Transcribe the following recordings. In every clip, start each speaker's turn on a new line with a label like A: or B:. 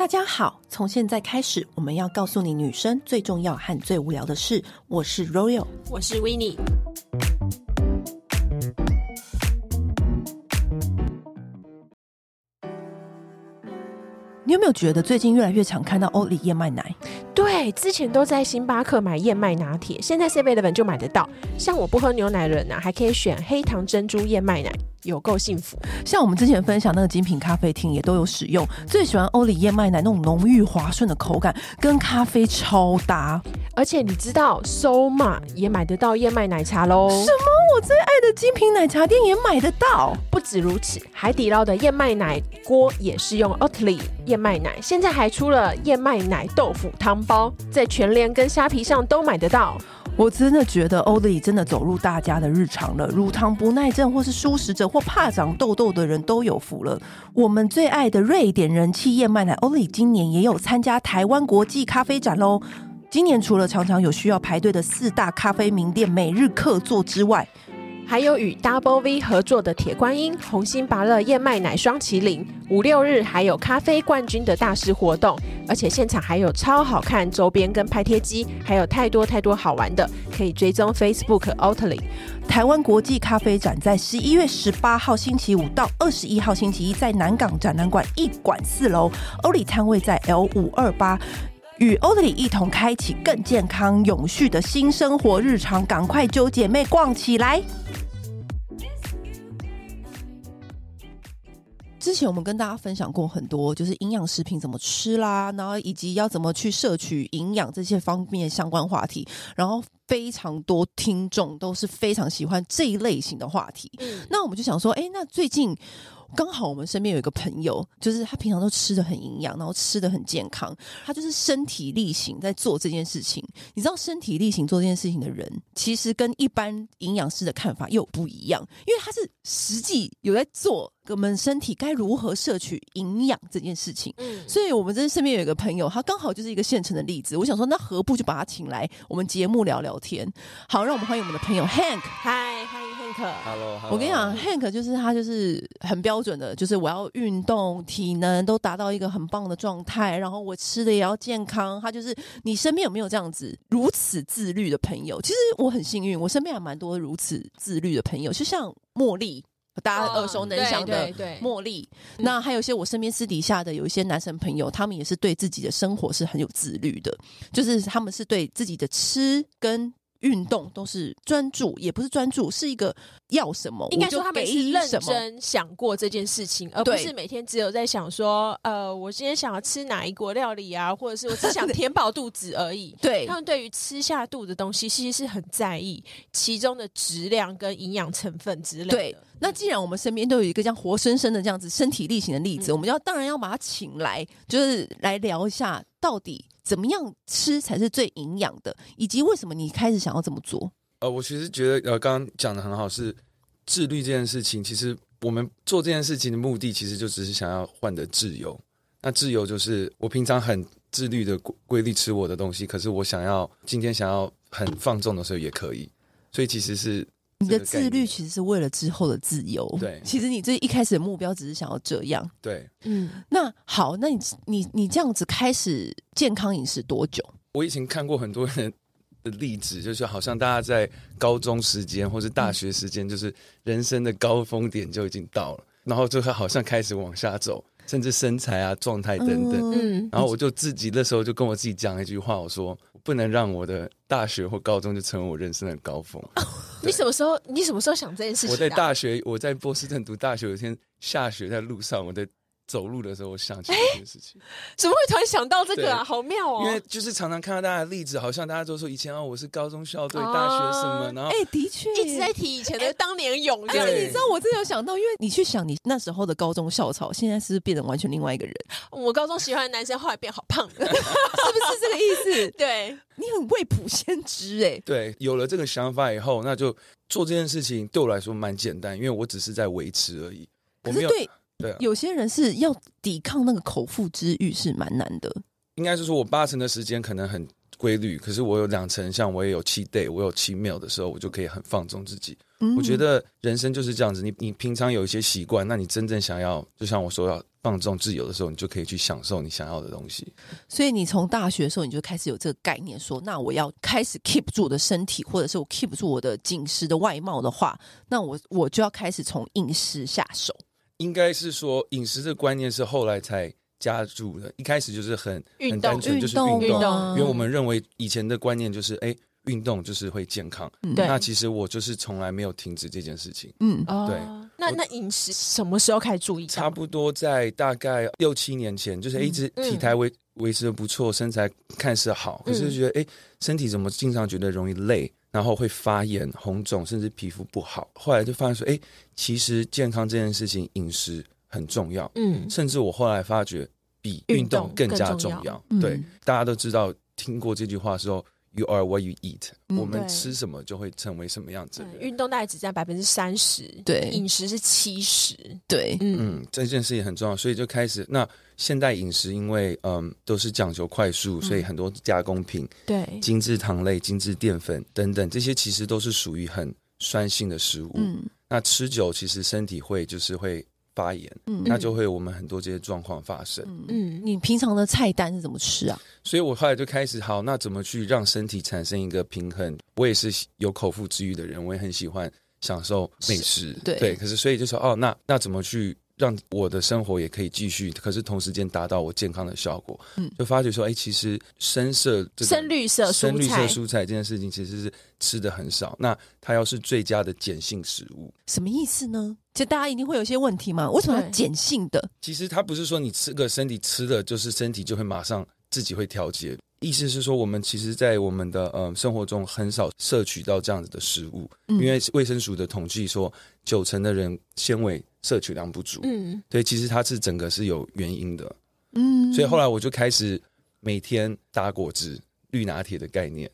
A: 大家好，从现在开始，我们要告诉你女生最重要和最无聊的事。我是 Royal，
B: 我是 Winnie。
A: 你有没有觉得最近越来越常看到欧里燕麦奶？
B: 对，之前都在星巴克买燕麦拿铁，现在 7-Eleven 就买得到。像我不喝牛奶的人呢、啊，还可以选黑糖珍珠燕麦奶。有够幸福，
A: 像我们之前分享那个精品咖啡厅也都有使用，最喜欢欧里燕麦奶那种浓郁滑顺的口感，跟咖啡超搭。
B: 而且你知道，Soulmart 也买得到燕麦奶茶喽？什
A: 么？我最爱的精品奶茶店也买得到？
B: 不止如此，海底捞的燕麦奶锅也是用 Oatly 燕麦奶，现在还出了燕麦奶豆腐汤包，在全联跟虾皮上都买得到。
A: 我真的觉得欧里真的走入大家的日常了，乳糖不耐症或是舒适者或怕长痘痘的人都有福了。我们最爱的瑞典人气燕麦奶欧里今年也有参加台湾国际咖啡展喽。今年除了常常有需要排队的四大咖啡名店每日客座之外，
B: 还有与 Double V 合作的铁观音、红心芭乐燕麦奶双麒麟，五六日还有咖啡冠军的大师活动，而且现场还有超好看周边跟拍贴机，还有太多太多好玩的，可以追踪 Facebook Oatly。
A: 台湾国际咖啡展在十一月十八号星期五到二十一号星期一，在南港展览馆一馆四楼，欧里摊位在 L 五二八，与欧里一同开启更健康永续的新生活日常，赶快揪姐妹逛起来！之前我们跟大家分享过很多，就是营养食品怎么吃啦，然后以及要怎么去摄取营养这些方面相关话题，然后非常多听众都是非常喜欢这一类型的话题。嗯，那我们就想说，哎，那最近。刚好我们身边有一个朋友，就是他平常都吃的很营养，然后吃的很健康，他就是身体力行在做这件事情。你知道身体力行做这件事情的人，其实跟一般营养师的看法又不一样，因为他是实际有在做我们身体该如何摄取营养这件事情。嗯，所以我们这身边有一个朋友，他刚好就是一个现成的例子。我想说，那何不就把他请来我们节目聊聊天？好，让我们欢迎我们的朋友 Hank。
B: 嗨，
C: Hello，
A: 我跟你讲，Hank 就是他，就是很标准的，就是我要运动，体能都达到一个很棒的状态，然后我吃的也要健康。他就是你身边有没有这样子如此自律的朋友？其实我很幸运，我身边还蛮多如此自律的朋友，就像茉莉。大家耳熟能详的茉莉，那还有一些我身边私底下的有一些男生朋友，他们也是对自己的生活是很有自律的，就是他们是对自己的吃跟。运动都是专注，也不是专注，是一个要什么，
B: 应该说他们是认真想过这件事情，而不是每天只有在想说，呃，我今天想要吃哪一国料理啊，或者是我只想填饱肚子而已。
A: 对，
B: 他们对于吃下肚的东西，其实是很在意其中的质量跟营养成分之类的。
A: 对，那既然我们身边都有一个这样活生生的这样子身体力行的例子，嗯、我们要当然要把他请来，就是来聊一下到底。怎么样吃才是最营养的？以及为什么你开始想要这么做？
C: 呃，我其实觉得，呃，刚刚讲的很好，是自律这件事情。其实我们做这件事情的目的，其实就只是想要换得自由。那自由就是我平常很自律的规律吃我的东西，可是我想要今天想要很放纵的时候也可以。所以其实是。
A: 你的自律其实是为了之后的自由。
C: 对，
A: 其实你这一开始的目标只是想要这样。
C: 对，
A: 嗯，那好，那你你你这样子开始健康饮食多久？
C: 我以前看过很多人的例子，就是好像大家在高中时间或是大学时间，就是人生的高峰点就已经到了，然后就好像开始往下走，甚至身材啊、状态等等。嗯，然后我就自己那时候就跟我自己讲一句话，我说。不能让我的大学或高中就成为我人生的高峰。
B: 你什么时候？你什么时候想这件事情？
C: 我在大学，我在波士顿读大学，有一天下雪在路上，我在。走路的时候，我想起这件事情，
B: 怎么会突然想到这个啊？好妙哦！
C: 因为就是常常看到大家的例子，好像大家都说以前啊，我是高中校队、大学什么，然后
A: 哎，的确
B: 一直在提以前的当年勇。
A: 而且你知道，我真的有想到，因为你去想你那时候的高中校草，现在是不是变成完全另外一个人？
B: 我高中喜欢的男生后来变好胖，是不是
A: 这个意思？
B: 对，
A: 你很未卜先知哎。
C: 对，有了这个想法以后，那就做这件事情对我来说蛮简单，因为我只是在维持而已。
A: 可是对。对啊，有些人是要抵抗那个口腹之欲是蛮难的。
C: 应该是说，我八成的时间可能很规律，可是我有两成，像我也有 cheat day，我有七 meal 的时候，我就可以很放纵自己。
A: 嗯
C: 我觉得人生就是这样子，你你平常有一些习惯，那你真正想要，就像我说要放纵自由的时候，你就可以去享受你想要的东西。
A: 所以你从大学的时候你就开始有这个概念说，说那我要开始 keep 住我的身体，或者是我 keep 住我的紧实的外貌的话，那我我就要开始从饮食下手。
C: 应该是说饮食的观念是后来才加入的，一开始就是很很单纯，就是运动，
B: 运动
C: 因为我们认为以前的观念就是，哎，运动就是会健康。
A: 嗯
B: 对
C: 那其实我就是从来没有停止这件事情。
A: 嗯，
B: 哦，
C: 对
B: 那那饮食什么时候开始注意？
C: 差不多在大概六七年前，就是一直体态维维持的不错，身材看似好，可是觉得哎，身体怎么经常觉得容易累，然后会发炎、红肿，甚至皮肤不好。后来就发现说，哎，其实健康这件事情，饮食很重要。
B: 嗯，
C: 甚至我后来发觉，比运动更加重要。对，大家都知道听过这句话的时候，You are what you eat、
A: 嗯
C: 我
B: 们
C: 吃什么就会成为什么样子。
B: 运动大概只占百分之三十，
A: 对
B: 饮食是七十，
A: 对，
B: 嗯
C: 嗯，这件事情很重要，所以就开始。那现代饮食因为嗯都是讲究快速，所以很多加工品、
B: 对，
C: 精致糖类、精致淀粉等等，这些其实都是属于很酸性的食物。
A: 嗯
C: 那吃久其实身体会就是会发炎，
A: 嗯
C: 那就会有我们很多这些状况发生。
B: 嗯，
A: 你平常的菜单是怎么吃啊？
C: 所以我后来就开始，好，那怎么去让身体产生一个平衡？我也是有口腹之欲的人，我也很喜欢享受美食，
A: 对
C: 对。可是所以就说，哦，那那怎么去让我的生活也可以继续，可是同时间达到我健康的效果？
A: 嗯
C: 就发觉说，哎，其实深色、这个、
B: 深绿色
C: 深绿
B: 蔬菜
C: 色蔬菜这件事情其实是吃的很少。那它要是最佳的碱性食物，
A: 什么意思呢？就大家一定会有一些问题嘛？为什么要碱性的？
C: 其实它不是说你吃个身体吃的就是身体就会马上自己会调节，意思是说我们其实，在我们的呃生活中很少摄取到这样子的食物，
A: 嗯
C: 因为卫生署的统计说，九成的人纤维摄取量不足，
B: 嗯，
C: 对，其实它是整个是有原因的，
A: 嗯，
C: 所以后来我就开始每天打果汁、绿拿铁的概念，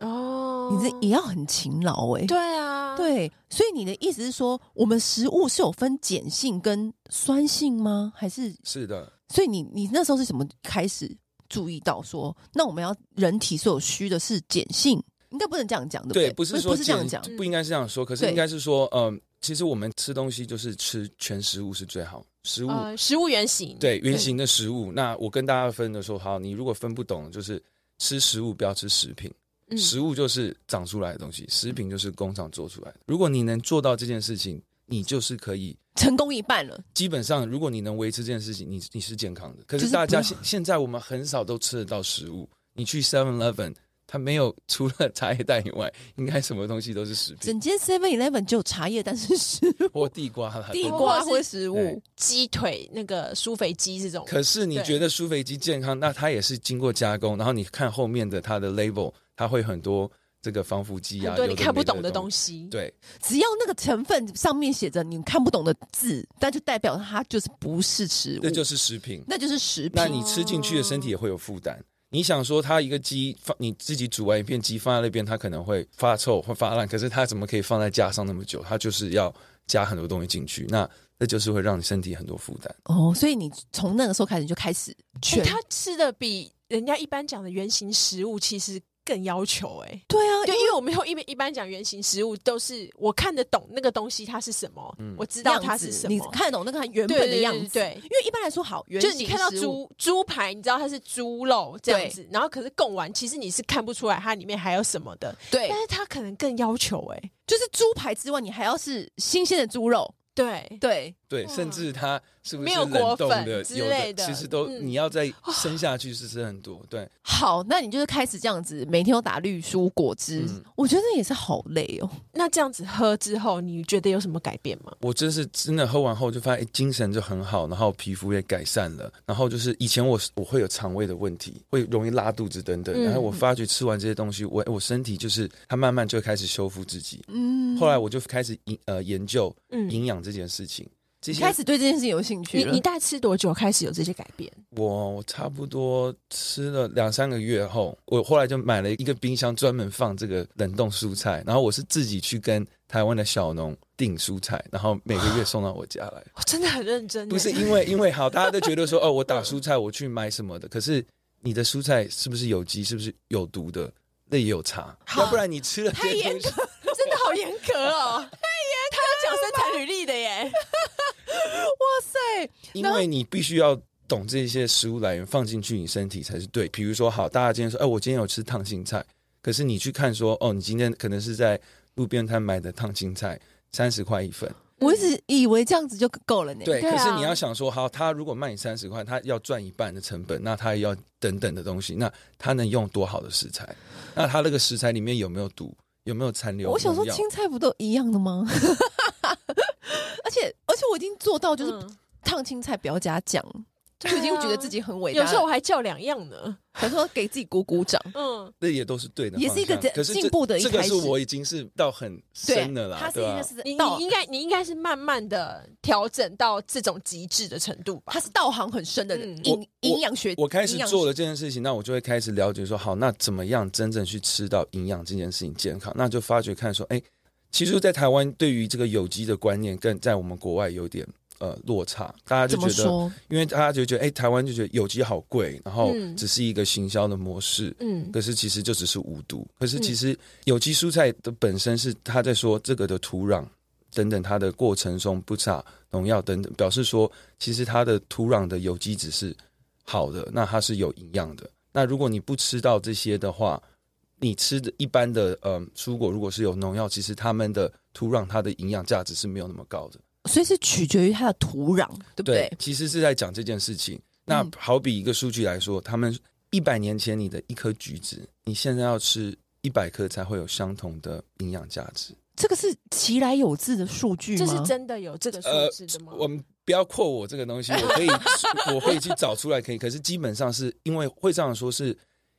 B: 哦，
A: 你这也要很勤劳哎、
B: 对啊，
A: 对，所以你的意思是说，我们食物是有分碱性跟酸性吗？还是？
C: 是的，
A: 所以你你那时候是怎么开始注意到说，那我们要人体所有需的是碱性？应该不能这样讲，对不对？
C: 不是说
A: 不是这样
C: 碱
A: 讲，
C: 不应该是这样说，可是
A: 对。
C: 应该是说，嗯、其实我们吃东西就是吃全食物是最好，食物。
B: 呃，食物原型，
C: 对原型的食物，那我跟大家分的说，好，你如果分不懂，就是吃食物不要吃食品，
B: 嗯
C: 食物就是长出来的东西，食品就是工厂做出来的。如果你能做到这件事情，你就是可以。
A: 成功一半了。
C: 基本上，如果你能维持这件事情，你你是健康的。可
A: 是是
C: 大家
A: 不
C: 现现在我们很少都吃得到食物，你去 Seven Eleven，它没有 除了茶叶蛋以外，应该什么东西都是食品
A: 整间 Seven Eleven 就有茶叶，但是食物、
C: 或地瓜啦。
A: 地瓜
B: 是
A: 食物。
B: 鸡腿那个酥肥鸡这种，
C: 可是你
B: 对
C: 觉得酥肥鸡健康，那它也是经过加工，然后你看后面的它的 label，它会很多这个防腐剂啊，
B: 对你看不懂的
C: 东
B: 东西，
C: 对，
A: 只要那个成分上面写着你看不懂的字，那就代表它就是不是食物，
C: 那就是食品。
A: 那就是食品。
C: 那你吃进去的身体也会有负担。你想说，它一个鸡放你自己煮完一片鸡放在那边，它可能会发臭会发烂，可是它怎么可以放在架上那么久？它就是要加很多东西进去，那那就是会让你身体很多负担。
A: 哦，所以你从那个时候开始就开始
B: 欸
A: 全、
B: 他吃的比人家一般讲的原型食物其实更要求哎、
A: 对啊，
B: 对，因为我们一般一般讲原型食物都是我看得懂那个东西它是什么，我知道它是什么，
A: 你看得懂那个它原本的样子。
B: 对对
A: 因为一般来说，好，原型
B: 就是你看到猪猪排，你知道它是猪肉这样子，然后可是贡丸，其实你是看不出来它里面还有什么的，
A: 对。
B: 但，是它可能更要求哎、
A: 就是猪排之外，你还要是新鲜的猪肉。
B: 对，
A: 对，
C: 对，甚至它是不是冷冻
B: 粉
C: 的，
B: 之
C: 有
B: 类的
C: 其实都
B: 嗯
C: 你要再生下去是吃很多。对，
A: 好，那你就是开始这样子，每天都打绿蔬果汁，
C: 嗯
A: 我觉得也是好累哦。
B: 那这样子喝之后，你觉得有什么改变吗？
C: 我真是真的喝完后就发现，哎，精神就很好，然后皮肤也改善了，然后就是以前我我会有肠胃的问题，会容易拉肚子等等，
B: 嗯
C: 然后我发觉吃完这些东西，我我身体就是它慢慢就开始修复自己。
A: 嗯，
C: 后来我就开始研呃研究
B: 嗯
C: 营养这件事情，这些
A: 开始对这件事情有兴趣了。
B: 你你大概吃多久开始有这些改变？
C: 我我差不多吃了两三个月后，我后来就买了一个冰箱，专门放这个冷冻蔬菜。然后我是自己去跟台湾的小农订蔬菜，然后每个月送到我家来。
B: 我真的很认真耶，
C: 不是因为因为好，大家都觉得说哦，我打蔬菜我去买什么的，可是你的蔬菜是不是有机，是不是有毒的，那也有差。要不然你吃了这些东西，
B: 真的好严格哦，太产履历的耶！
A: 哇塞，
C: 因为你必须要懂这些食物来源放进去你身体才是对。比如说，好，大家今天说，哎，我今天有吃烫青菜，可是你去看说，哦，你今天可能是在路边摊买的烫青菜，三十块一份。
A: 我一直以为这样子就够了呢。
C: 对，可是你要想说，好，他如果卖你三十块，他要赚一半的成本，那他也要等等的东西，那他能用多好的食材？那他那个食材里面有没有毒？有没有残留？
A: 我想说，青菜不都一样的吗？而且，而且我已经做到，就是烫青菜不要加酱。就已经觉得自己很伟大，
B: 有时候我还叫两样呢，
A: 想说给自己鼓鼓掌。
B: 嗯，
C: 那也都是对的，
A: 也是一个进步的一开始。
C: 这个是我已经是到很深的了，
A: 他是一个是
B: 你你应该你应该是慢慢的调整到这种极致的程度吧？
A: 他是道行很深的人，营营养学。
C: 我开始做了这件事情，那我就会开始了解说，好，那怎么样真正去吃到营养这件事情健康？那就发觉看说，哎，其实，在台湾对于这个有机的观念，跟在我们国外有点。呃，落差，大家就觉得，因为大家就觉得，哎、欸，台湾就觉得有机好贵，然后只是一个行销的模式，嗯，可是其实就只是无毒。可是其实有机蔬菜的本身是他在说这个的土壤等等，它的过程中不撒农药等等，表示说其实它的土壤的有机质是好的，那它是有营养的。那如果你不吃到这些的话，你吃的一般的呃蔬果，如果是有农药，其实它们的土壤它的营养价值是没有那么高的。
A: 所以是取决于它的土壤，对不对？
C: 对，其实是在讲这件事情。那好比一个数据来说，嗯、他们一百年前你的一颗橘子，你现在要吃一百颗才会有相同的营养价值。
A: 这个是其来有自的数据吗？
B: 这是真的有这个数字的吗？
C: 呃、我们不要扩我这个东西，我可以 我可以去找出来，可以。可是基本上是因为会这样说，是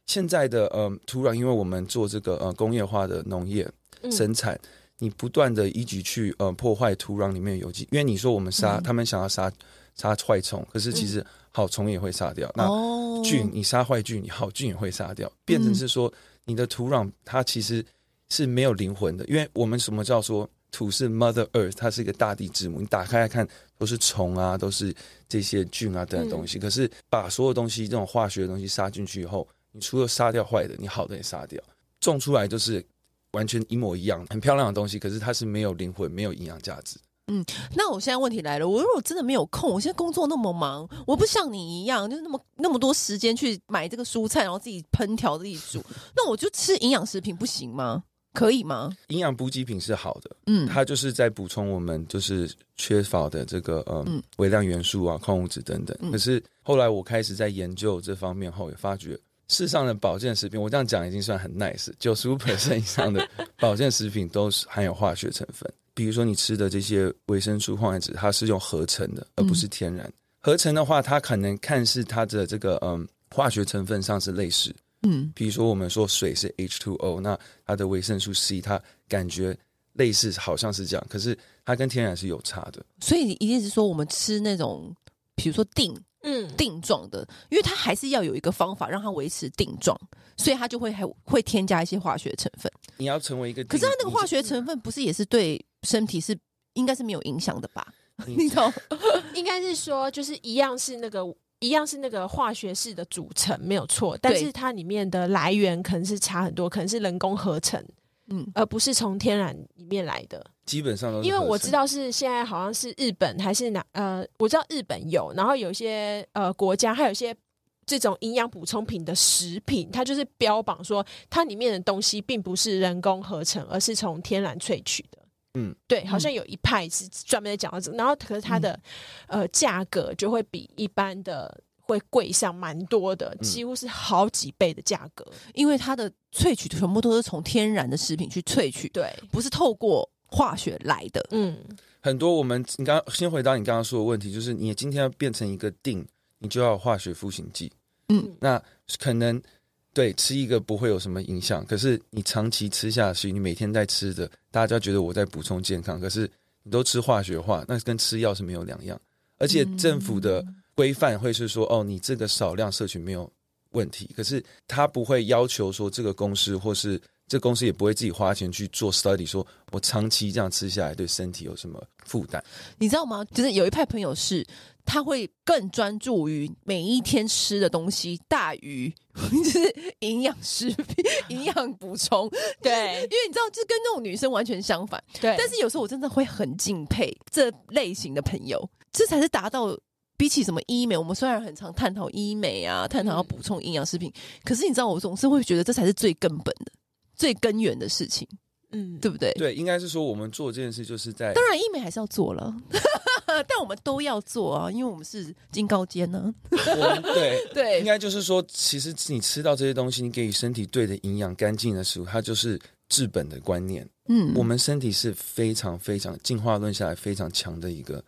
C: 现在的呃土壤，因为我们做这个呃工业化的农业生产。嗯你不断的一直去呃破坏土壤里面有机，因为你说我们杀、嗯、他们想要杀杀坏虫，可是其实好虫也会杀掉。嗯、那菌你杀坏菌，你好菌也会杀掉，变成是说你的土壤它其实是没有灵魂的。因为我们什么叫说土是 Mother Earth，它是一个大地之母。你打开来看都是虫啊，都是这些菌啊等等东西。嗯、可是把所有东西这种化学的东西杀进去以后，你除了杀掉坏的，你好的也杀掉，种出来就是。完全一模一样，很漂亮的东西，可是它是没有灵魂、没有营养价值。
A: 嗯，那我现在问题来了，我如果真的没有空，我现在工作那么忙，我不像你一样，就是那么那么多时间去买这个蔬菜，然后自己烹调、自己煮，那我就吃营养食品不行吗？可以吗？
C: 营养补给品是好的，嗯，它就是在补充我们就是缺乏的这个呃、嗯、微量元素啊、矿物质等等。嗯、可是后来我开始在研究这方面后，也发觉。世上的保健食品，我这样讲已经算很 nice。九十五 percent 以上的 保健食品都是含有化学成分，比如说你吃的这些维生素、矿物质，它是用合成的，而不是天然。嗯、合成的话，它可能看似它的这个嗯化学成分上是类似，嗯，比如说我们说水是 H2O，那它的维生素 C，它感觉类似，好像是这样，可是它跟天然是有差的。
A: 所以一定是说我们吃那种，比如说錠。嗯，定状的，因为它还是要有一个方法让它维持定状，所以它就会还会添加一些化学成分。
C: 你要成为一个，
A: 可是它那个化学成分不是也是对身体是应该是没有影响的吧？你懂？
B: 应该是说就是一样是那个一样是那个化学式的组成没有错，但是它里面的来源可能是差很多，可能是人工合成。嗯，而不是从天然里面来的，
C: 基本上都是。
B: 因为我知道是现在好像是日本还是哪呃，我知道日本有，然后有一些呃国家还有一些这种营养补充品的食品，它就是标榜说它里面的东西并不是人工合成，而是从天然萃取的。嗯，对，好像有一派是专门在讲到这个，然后可是它的、嗯、呃价格就会比一般的。会贵上蛮多的，几乎是好几倍的价格，
A: 嗯、因为它的萃取全部都是从天然的食品去萃取，
B: 对，
A: 不是透过化学来的。
C: 嗯，很多我们你刚先回答你刚刚说的问题，就是你今天要变成一个定，你就要化学复形剂。嗯，那可能对吃一个不会有什么影响，可是你长期吃下去，你每天在吃的，大家觉得我在补充健康，可是你都吃化学化，那跟吃药是没有两样，而且政府的。嗯规范会是说，哦，你这个少量摄取没有问题，可是他不会要求说这个公司或是这公司也不会自己花钱去做 study，说我长期这样吃下来对身体有什么负担？
A: 你知道吗？就是有一派朋友是，他会更专注于每一天吃的东西大于 就是营养食品、营养补充。对，因为你知道，就跟那种女生完全相反。对，但是有时候我真的会很敬佩这类型的朋友，这才是达到。比起什么医美，我们虽然很常探讨医美啊，探讨要补充营养食品，可是你知道，我总是会觉得这才是最根本的、最根源的事情，嗯，对不对？
C: 对，应该是说我们做这件事就是在，
A: 当然医美还是要做了，但我们都要做啊，因为我们是金高尖呢。
C: 对
A: 对，对
C: 应该就是说，其实你吃到这些东西，你给予身体对的营养、干净的食物，它就是治本的观念。嗯，我们身体是非常非常进化论下来非常强的一个。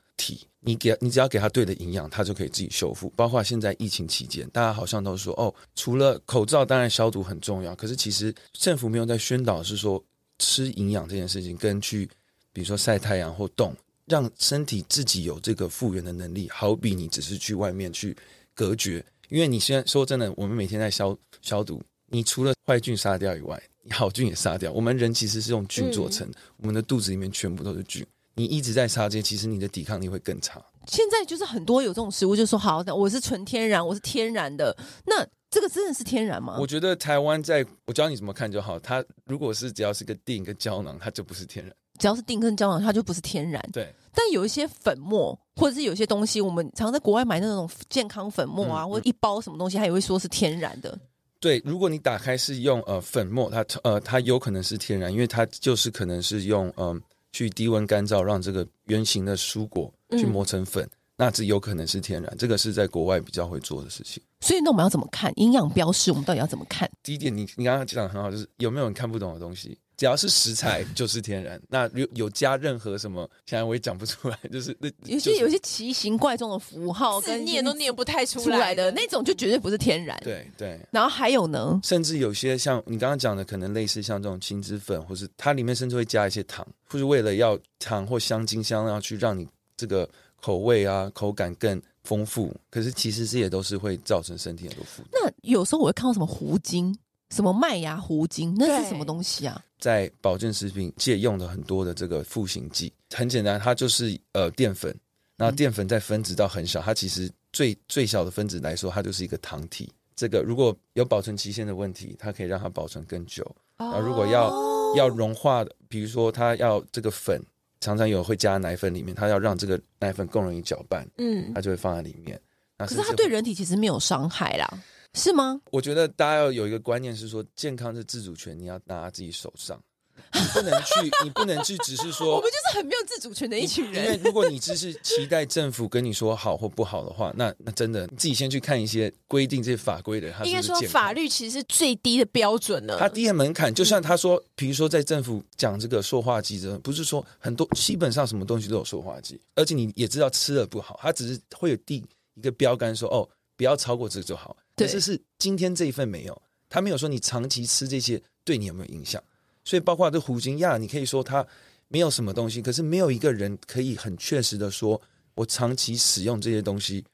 C: 你给你只要给他对的营养，他就可以自己修复。包括现在疫情期间，大家好像都说哦，除了口罩，当然消毒很重要。可是其实政府没有在宣导，是说吃营养这件事情，跟去比如说晒太阳或动，让身体自己有这个复原的能力。好比你只是去外面去隔绝，因为你现在说真的，我们每天在消消毒，你除了坏菌杀掉以外，你好菌也杀掉。我们人其实是用菌做成我们的肚子里面全部都是菌。你一直在杀这些，其实你的抵抗力会更差。
A: 现在就是很多有这种食物，就说好，我是纯天然，我是天然的。那这个真的是天然吗？
C: 我觉得台湾在，我教你怎么看就好。它如果是只要是个定跟胶囊，它就不是天然。
A: 只要是定跟胶囊，它就不是天然。
C: 对。
A: 但有一些粉末，或者是有些东西，我们常在国外买那种健康粉末啊，嗯、或者一包什么东西，它也会说是天然的。
C: 对，如果你打开是用呃粉末，它呃它有可能是天然，因为它就是可能是用嗯。呃去低温干燥，让这个圆形的蔬果去磨成粉，嗯、那这有可能是天然。这个是在国外比较会做的事情。
A: 所以，那我们要怎么看营养标识？我们到底要怎么看？
C: 第一点，你你刚刚讲的很好，就是有没有人看不懂的东西？只要是食材就是天然。那有有加任何什么？现在我也讲不出来，就是那
A: 有些有些奇形怪状的符号，跟念都念不太出来的那种，就绝对不是天然。
C: 对对。
A: 然后还有呢？
C: 甚至有些像你刚刚讲的，可能类似像这种青汁粉，或是它里面甚至会加一些糖，或是为了要糖或香精香料去让你这个口味啊口感更丰富。可是其实这也都是会造成身体很多负担。
A: 那有时候我会看到什么糊精。什么麦芽糊精？那是什么东西啊？
C: 在保健食品借用的很多的这个赋形剂，很简单，它就是呃淀粉。那淀粉在分子到很小，它其实最最小的分子来说，它就是一个糖体。这个如果有保存期限的问题，它可以让它保存更久。啊，如果要要融化的，比如说它要这个粉，常常有会加奶粉里面，它要让这个奶粉更容易搅拌，嗯，它就会放在里面。
A: 可是它对人体其实没有伤害啦。是吗？
C: 我觉得大家要有一个观念是说，健康的自主权你要拿在自己手上，你不能去，你不能去，只是说
A: 我们就是很没有自主权的一群人。
C: 因为如果你只是期待政府跟你说好或不好的话，那那真的你自己先去看一些规定这些法规的人。他应该说
B: 法律其实是最低的标准呢。
C: 他低的门槛，就像他说，比如说在政府讲这个塑化剂，这不是说很多基本上什么东西都有塑化剂，而且你也知道吃了不好，他只是会有定一个标杆说哦，不要超过这个就好。可是是今天这一份没有，他没有说你长期吃这些对你有没有影响，所以包括这胡金亚，你可以说他没有什么东西，可是没有一个人可以很确实的说，我长期使用这些东西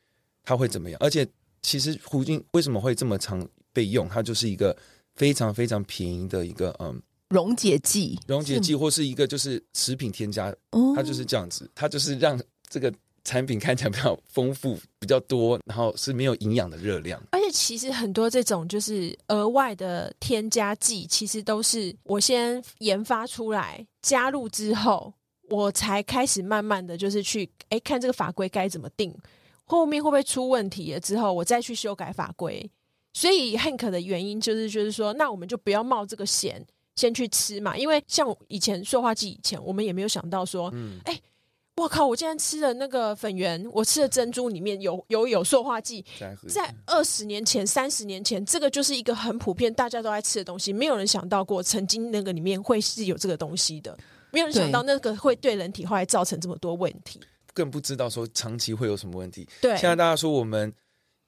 C: 它会怎么样？而且其实胡精为什么会这么常被用？它就是一个非常非常便宜的一个嗯
A: 溶解剂，
C: 溶解剂或是一个就是食品添加，它就是这样子，它就是让这个。产品看起来比较丰富、比较多，然后是没有营养的热量。
B: 而且其实很多这种就是额外的添加剂，其实都是我先研发出来加入之后，我才开始慢慢的就是去哎看这个法规该怎么定，后面会不会出问题了之后，我再去修改法规。所以 Hank 的原因就是就是说，那我们就不要冒这个险，先去吃嘛。因为像以前塑化剂以前，我们也没有想到说，嗯，哎。我靠！我今天吃的那个粉圆，我吃的珍珠里面有有有塑化剂。在二十年前、三十年前，这个就是一个很普遍、大家都爱吃的东西。没有人想到过，曾经那个里面会是有这个东西的。没有人想到那个会对人体后来造成这么多问题。
C: 更不知道说长期会有什么问题。
B: 对，
C: 现在大家说我们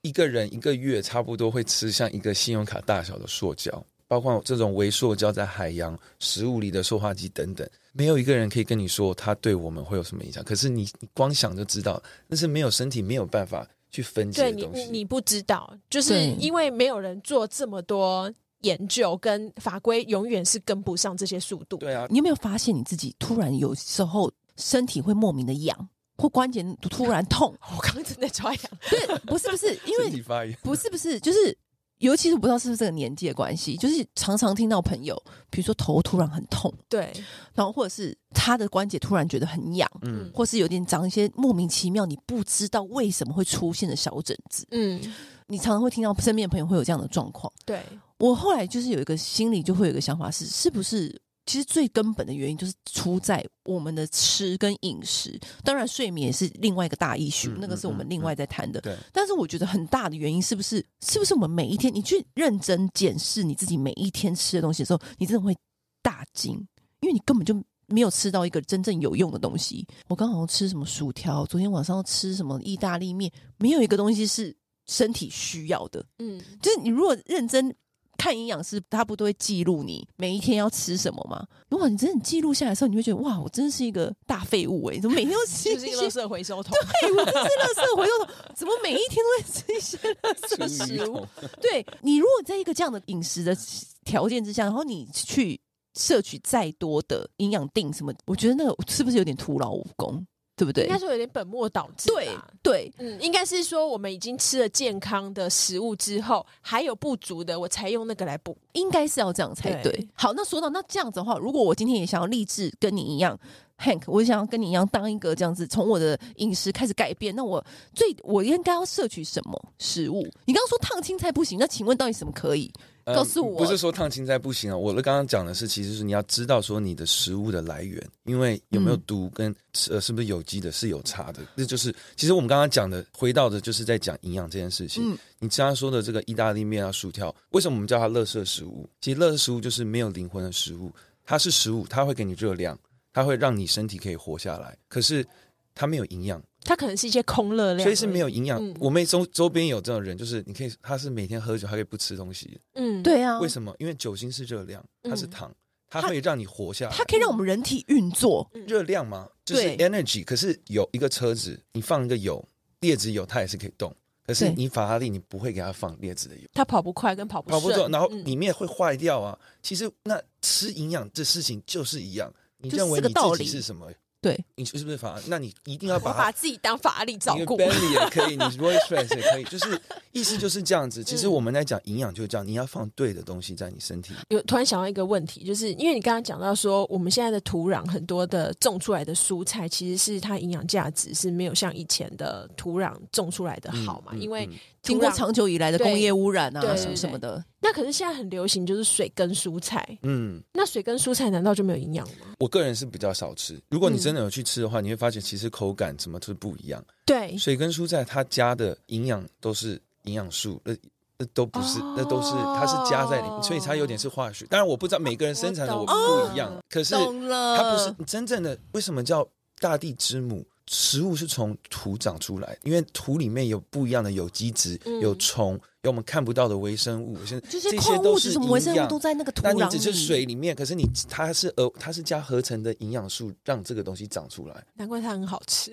C: 一个人一个月差不多会吃像一个信用卡大小的塑胶。包括这种微塑胶在海洋、食物里的塑化剂等等，没有一个人可以跟你说他对我们会有什么影响。可是你你光想就知道，那是没有身体没有办法去分解的东西。
B: 对，你你不知道，就是因为没有人做这么多研究跟法规永远是跟不上这些速度。
C: 对啊，
A: 你有没有发现你自己突然有时候身体会莫名的痒，或关节突然痛？
B: 我刚刚正在抓痒。
A: 对，不是不是，因
C: 为
A: 不是不是，就是。尤其是不知道是不是这个年纪的关系，就是常常听到朋友，比如说头突然很痛，
B: 对，
A: 然后或者是他的关节突然觉得很痒，嗯，或是有点长一些莫名其妙你不知道为什么会出现的小疹子，嗯，你常常会听到身边的朋友会有这样的状况。
B: 对，
A: 我后来就是有一个心里就会有一个想法是，是不是？其实最根本的原因就是出在我们的吃跟饮食，当然睡眠也是另外一个大 issue，那个是我们另外在谈的。
C: 对，
A: 但是我觉得很大的原因是不是，是不是我们每一天你去认真检视你自己每一天吃的东西的时候，你真的会大惊，因为你根本就没有吃到一个真正有用的东西。我刚好吃什么薯条，昨天晚上吃什么意大利面，没有一个东西是身体需要的。嗯，就是你如果认真。看营养师，他不都会记录你每一天要吃什么吗？如果你真的记录下来的时候，你会觉得哇，我真的是一个大废物哎、欸！怎么每天都吃
B: 就是一个垃圾回收桶？
A: 对，我真是垃圾回收桶。怎么每一天都会吃一些垃圾食物？对，你如果在一个这样的饮食的条件之下，然后你去摄取再多的营养定什么，我觉得那个是不是有点徒劳无功？对不对？
B: 应该说有点本末倒置。
A: 对对，
B: 嗯，应该是说我们已经吃了健康的食物之后，还有不足的，我才用那个来补。
A: 应该是要这样才对。对好，那说到那这样子的话，如果我今天也想要立志跟你一样，Hank，我想要跟你一样当一个这样子，从我的饮食开始改变，那我最我应该要摄取什么食物？你刚刚说烫青菜不行，那请问到底什么可以？告诉我，
C: 不是说烫青菜不行啊！我的刚刚讲的是，其实是你要知道说你的食物的来源，因为有没有毒跟呃是不是有机的是有差的。这就是其实我们刚刚讲的，回到的就是在讲营养这件事情。你刚刚说的这个意大利面啊、薯条，为什么我们叫它垃圾食物？其实垃圾食物就是没有灵魂的食物，它是食物，它会给你热量，它会让你身体可以活下来，可是它没有营养。
B: 它可能是一些空热量，
C: 所以是没有营养。嗯、我们周周边有这种人，就是你可以，他是每天喝酒，他可以不吃东西。
A: 嗯，对啊。
C: 为什么？因为酒精是热量，它是糖，嗯、它可以让你活下来。
A: 它可以让我们人体运作。
C: 热量嘛，就是 energy。可是有一个车子，你放一个油，劣质油，它也是可以动。可是你法拉利，你不会给它放劣质的油。
B: 它跑不快，跟跑不
C: 跑不动，然后里面会坏掉啊。嗯、其实那吃营养这事情就是一样。你认为你自己是什么？
A: 对，
C: 你是不是法？那你一定要把
B: 把自己当法拉利照顾。
C: Bentley 也可以，你 Rolls Royce 也可以，就是意思就是这样子。其实我们在讲营养，就是这样，你要放对的东西在你身体。
B: 有突然想到一个问题，就是因为你刚刚讲到说，我们现在的土壤很多的种出来的蔬菜，其实是它营养价值是没有像以前的土壤种出来的好嘛？因为
A: 经过长久以来的工业污染啊，什么什么的。
B: 那可是现在很流行，就是水跟蔬菜。嗯，那水跟蔬菜难道就没有营养吗？
C: 我个人是比较少吃。如果你真的有去吃的话，你会发现其实口感什么都是不一样。
B: 对，
C: 水跟蔬菜它加的营养都是营养素，那那都不是，那都是它是加在里面，所以它有点是化学。当然我不知道每个人生产的我不一样，可是它不是真正的。为什么叫大地之母？食物是从土长出来，因为土里面有不一样的有机质，有虫。有我们看不到的微生物，现在这些都是营养，
A: 都在那个土壤里。
C: 那你只是水里面，可是你它是呃，它是加合成的营养素，让这个东西长出来。
B: 难怪它很好吃。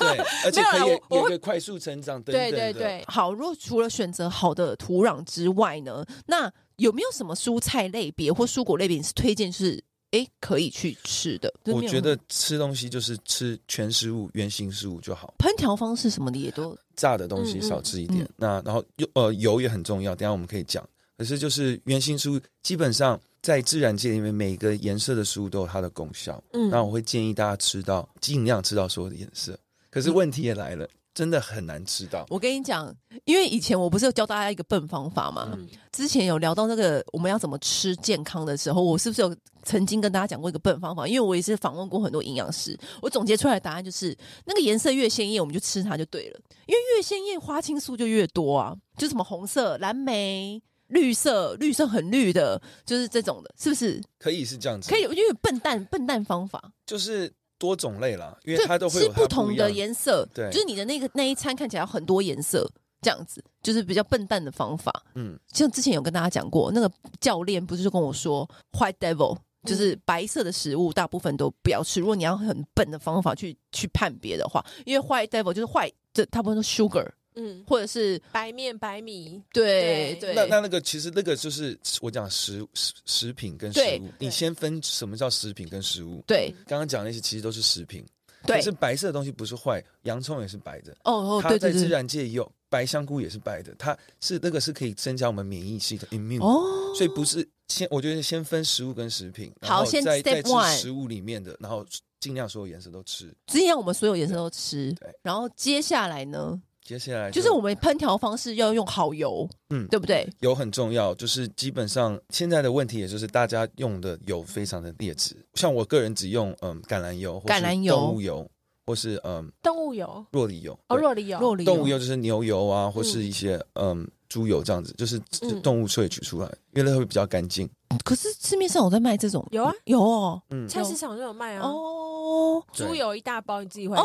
C: 对，而且可以有一个快速成长等等。对对对。
A: 好，如果除了选择好的土壤之外呢，那有没有什么蔬菜类别或蔬果类别你是推荐是？哎，可以去吃的。
C: 我觉得吃东西就是吃全食物、原形食物就好。
A: 烹调方式什么的也都
C: 炸的东西少吃一点。嗯嗯、那然后油呃油也很重要，等下我们可以讲。可是就是原型食物，基本上在自然界里面，每个颜色的食物都有它的功效。嗯，那我会建议大家吃到尽量吃到所有的颜色。可是问题也来了。嗯真的很难吃到。
A: 我跟你讲，因为以前我不是有教大家一个笨方法吗？嗯、之前有聊到那个我们要怎么吃健康的时候，我是不是有曾经跟大家讲过一个笨方法？因为我也是访问过很多营养师，我总结出来的答案就是，那个颜色越鲜艳，我们就吃它就对了。因为越鲜艳，花青素就越多啊。就什么红色、蓝莓、绿色、绿色很绿的，就是这种的，是不是？
C: 可以是这样子，
A: 可以，因为笨蛋笨蛋方法
C: 就是。多种类啦，因为它都会有不，
A: 不同的颜色，
C: 对，
A: 就是你的那个那一餐看起来有很多颜色，这样子就是比较笨蛋的方法。嗯，像之前有跟大家讲过，那个教练不是就跟我说，White Devil 就是白色的食物大部分都不要吃。如果你要很笨的方法去去判别的话，因为 White Devil 就是坏，这大部分都 sugar，嗯，或者是
B: 白面、白米，
A: 对对。
C: 那那那个其实那个就是我讲食食食品跟食物，你先分什么叫食品跟食物。
A: 对，
C: 刚刚讲那些其实都是食品。
A: 对，
C: 可是白色的东西不是坏，洋葱也是白的。
A: 哦哦，对对对。
C: 它在自然界也有白香菇也是白的，它是那个是可以增加我们免疫系统 immune。哦，所以不是先，我觉得先分食物跟食品，
A: 好，先 step one
C: 食物里面的，然后尽量所有颜色都吃，
A: 尽量我们所有颜色都吃。对，然后接下来呢？
C: 接下来
A: 就，就是我们烹调方式要用好油，嗯，对不对？
C: 油很重要，就是基本上现在的问题，也就是大家用的油非常的劣质。像我个人只用嗯橄榄油、橄榄油、动物油，或是嗯
B: 动物油、
C: 若里油
B: 哦，若里油、
A: 若里
C: 油。动物油就是牛油啊，或是一些嗯猪油这样子，就是动物萃取出来，因为它会比较干净。
A: 可是市面上有在卖这种，
B: 有啊，
A: 有哦，
B: 嗯，菜市场就有卖啊。哦，猪油一大包，你自己会炸？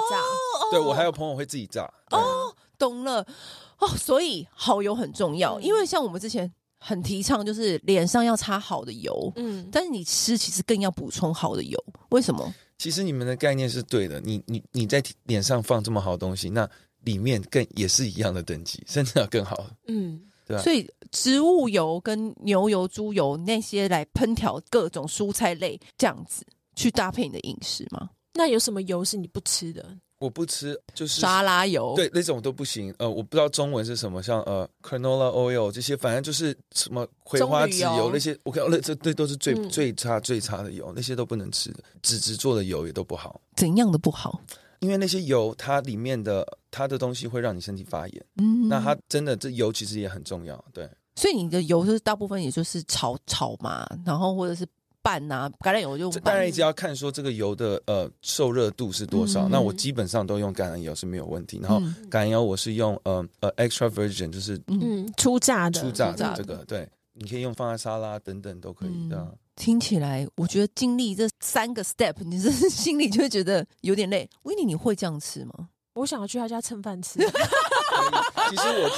C: 对，我还有朋友会自己炸。
A: 哦。懂了。哦，所以好油很重要，嗯、因为像我们之前很提倡，就是脸上要擦好的油，嗯，但是你吃其实更要补充好的油，为什么？
C: 其实你们的概念是对的，你你你在脸上放这么好的东西，那里面更也是一样的等级，甚至要更好，嗯，对吧？
A: 所以植物油跟牛油、猪油那些来烹调各种蔬菜类，这样子去搭配你的饮食吗？
B: 那有什么油是你不吃的？
C: 我不吃，就是
A: 沙拉油，
C: 对那种都不行。呃，我不知道中文是什么，像呃 canola oil 这些，反正就是什么葵花籽油那些，我看那这这都是最、嗯、最差最差的油，那些都不能吃的。脂质做的油也都不好。
A: 怎样的不好？
C: 因为那些油它里面的它的东西会让你身体发炎。嗯，那它真的这油其实也很重要，对。
A: 所以你的油就是大部分也就是炒炒嘛，然后或者是。拌呐、啊，橄榄油就
C: 当然一直要看说这个油的呃受热度是多少。嗯、那我基本上都用橄榄油是没有问题。然后橄榄油我是用呃呃 extra virgin，就是
B: 嗯初榨的
C: 初榨的这个，对，你可以用放在沙拉等等都可以的。
A: 嗯、听起来我觉得经历这三个 step，你是 心里就会觉得有点累。维尼，你会这样吃吗？
B: 我想要去他家蹭饭吃。
C: 其实我